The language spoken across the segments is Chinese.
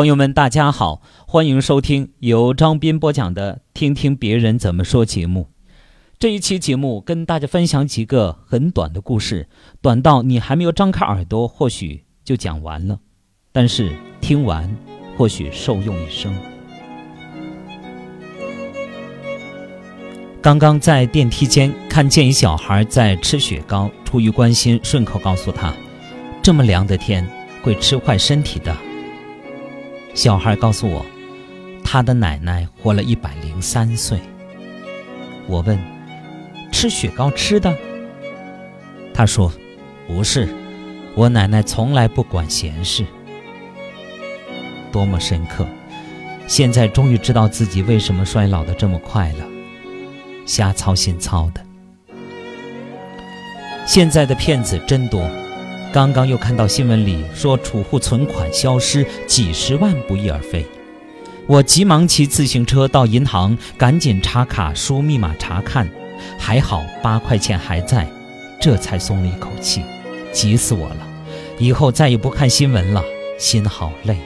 朋友们，大家好，欢迎收听由张斌播讲的《听听别人怎么说》节目。这一期节目跟大家分享几个很短的故事，短到你还没有张开耳朵，或许就讲完了。但是听完，或许受用一生。刚刚在电梯间看见一小孩在吃雪糕，出于关心，顺口告诉他：“这么凉的天，会吃坏身体的。”小孩告诉我，他的奶奶活了一百零三岁。我问：“吃雪糕吃的？”他说：“不是，我奶奶从来不管闲事。”多么深刻！现在终于知道自己为什么衰老的这么快了，瞎操心操的。现在的骗子真多。刚刚又看到新闻里说储户存款消失几十万不翼而飞，我急忙骑自行车到银行，赶紧插卡输密码查看，还好八块钱还在，这才松了一口气，急死我了！以后再也不看新闻了，心好累。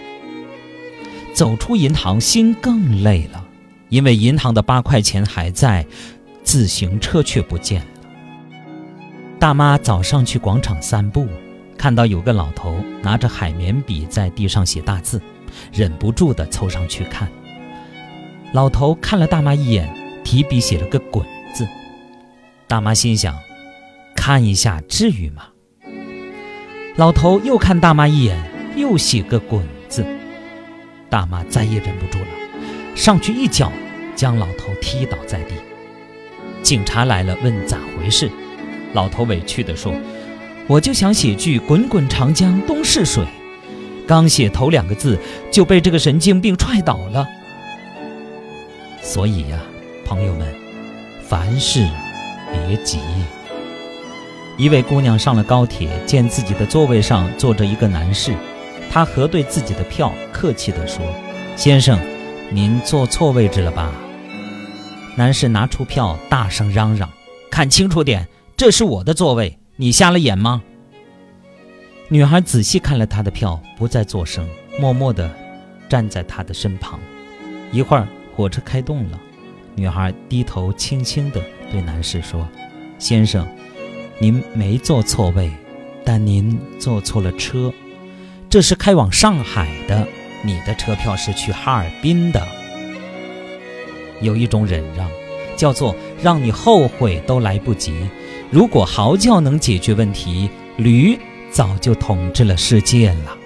走出银行心更累了，因为银行的八块钱还在，自行车却不见了。大妈早上去广场散步。看到有个老头拿着海绵笔在地上写大字，忍不住地凑上去看。老头看了大妈一眼，提笔写了个“滚”字。大妈心想：看一下至于吗？老头又看大妈一眼，又写个“滚”字。大妈再也忍不住了，上去一脚将老头踢倒在地。警察来了，问咋回事？老头委屈地说。我就想写句“滚滚长江东逝水”，刚写头两个字就被这个神经病踹倒了。所以呀，朋友们，凡事别急。一位姑娘上了高铁，见自己的座位上坐着一个男士，她核对自己的票，客气地说：“先生，您坐错位置了吧？”男士拿出票，大声嚷嚷：“看清楚点，这是我的座位。”你瞎了眼吗？女孩仔细看了他的票，不再作声，默默地站在他的身旁。一会儿，火车开动了，女孩低头轻轻地对男士说：“先生，您没坐错位，但您坐错了车。这是开往上海的，你的车票是去哈尔滨的。有一种忍让，叫做让你后悔都来不及。”如果嚎叫能解决问题，驴早就统治了世界了。